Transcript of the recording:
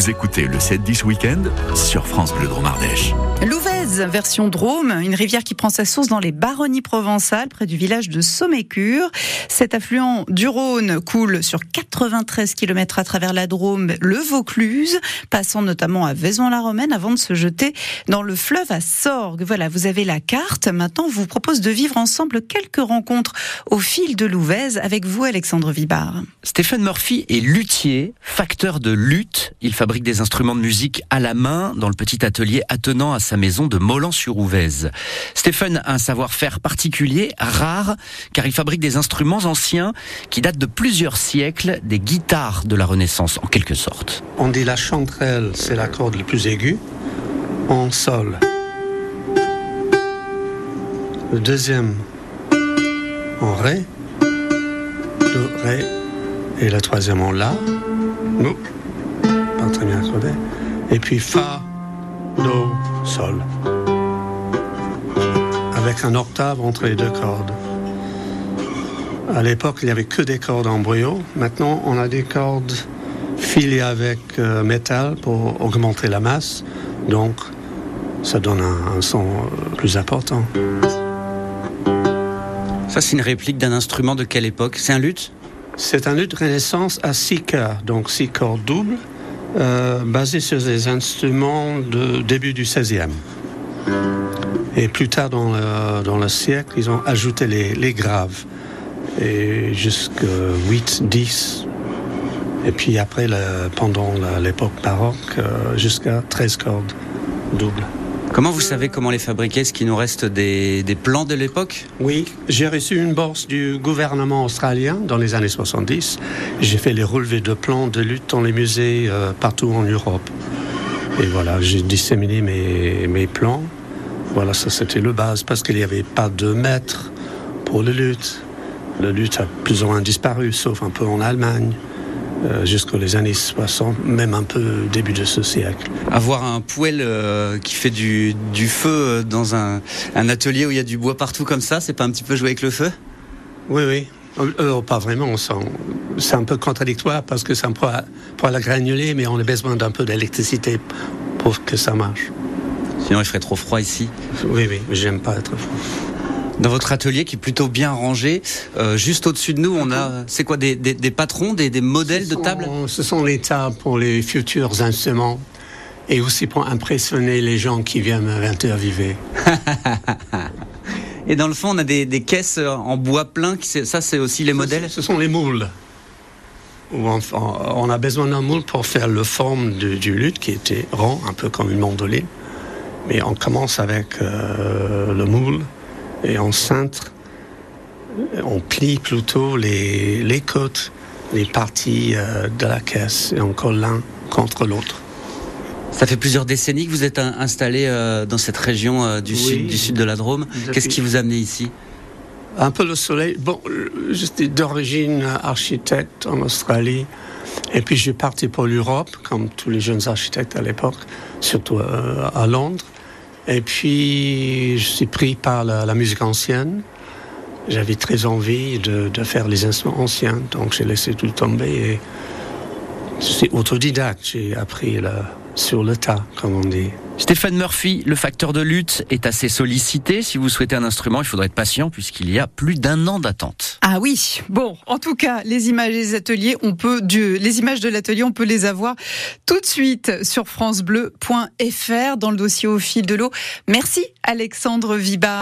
Vous écoutez le 7-10 Week-end sur France Bleu Drôme Ardèche. Louvèze, version Drôme, une rivière qui prend sa source dans les baronnies provençales, près du village de Sommécure. Cet affluent du Rhône coule sur 93 km à travers la Drôme, le Vaucluse, passant notamment à Vaison-la-Romaine avant de se jeter dans le fleuve à Sorgue. Voilà, vous avez la carte. Maintenant, on vous propose de vivre ensemble quelques rencontres au fil de Louvèze avec vous, Alexandre Vibard. Stéphane Murphy est luthier, facteur de lutte. Il fabrique des instruments de musique à la main dans le petit atelier attenant à sa maison de Molan-sur-Ouvèze. Stéphane a un savoir-faire particulier, rare, car il fabrique des instruments anciens qui datent de plusieurs siècles, des guitares de la Renaissance en quelque sorte. On dit la chanterelle, c'est la corde le plus aiguë, en sol. Le deuxième en ré, do, ré, et la troisième en la, très bien accordé, et puis fa, do, sol, avec un octave entre les deux cordes. À l'époque, il n'y avait que des cordes en. Maintenant, on a des cordes filées avec euh, métal pour augmenter la masse. Donc, ça donne un, un son euh, plus important. Ça, c'est une réplique d'un instrument de quelle époque? C'est un luth? C'est un luth renaissance à six cœurs, donc six cordes doubles, euh, basé sur des instruments de début du 16e. Et plus tard dans le, siècle, ils ont ajouté les, graves, jusqu'à 8, 10. Et puis après, pendant l'époque baroque, euh, jusqu'à 13 cordes doubles. Comment vous savez comment les fabriquer? Est-ce qu'il nous reste des, plans de l'époque? Oui, j'ai reçu une bourse du gouvernement australien dans les années 70. J'ai fait les relevés de plans de lutte dans les musées euh, partout en Europe. Et voilà, j'ai disséminé mes, mes plans. Voilà, ça c'était le base parce qu'il n'y avait pas de maître pour le lutte. Le lutte a plus ou moins disparu, sauf un peu en Allemagne, euh, jusqu'aux les années 60, même un peu début de ce siècle. Avoir un poêle euh, qui fait du, du feu euh, dans un, un atelier où il y a du bois partout comme ça, c'est pas un petit peu jouer avec le feu? Oui, oui. Euh, pas vraiment. C'est un peu contradictoire parce que c'est un poêle à granuler, mais on a besoin d'un peu d'électricité pour que ça marche. Sinon, il ferait trop froid ici. Oui, oui, j'aime pas être froid. Dans votre atelier qui est plutôt bien rangé, euh, juste au-dessus de nous, on a, c'est quoi, des, des, des patrons, des, des modèles de Ce table? sont- Ce sont les tables pour les futurs instruments et aussi pour impressionner les gens qui viennent interviewer. Et dans le fond, on a des, des caisses en bois plein. Qui, ça, c'est aussi les modèles? Ce sont les moules. Où on, on a besoin d'un moule pour faire le forme du, du luth qui était rond, un peu comme une mandoline. Mais on commence avec euh, le moule et on cintre, on plie plutôt les, les côtes, les parties euh, de la caisse et on colle l'un contre l'autre. Ça fait plusieurs décennies que vous êtes installé euh, dans cette région euh, du, Oui. sud, du sud de la Drôme. Qu'est-ce qui vous a amené ici? Un peu le soleil. Bon, j'étais d'origine architecte en Australie. Et puis j'ai parti pour l'Europe, comme tous les jeunes architectes à l'époque, surtout à Londres. Et puis je suis pris par la, musique ancienne. J'avais très envie de, faire les instruments anciens, donc j'ai laissé tout tomber. Et autodidacte, j'ai appris sur le tas, comme on dit. Stéphane Murphy, le facteur de lutte, est assez sollicité. Si vous souhaitez un instrument, il faudra être patient puisqu'il y a plus d'un an d'attente. Ah oui, bon, en tout cas, les images des ateliers, on peut, les images de l'atelier, on peut les avoir tout de suite sur francebleu.fr dans le dossier au fil de l'eau. Merci Alexandre Vibar.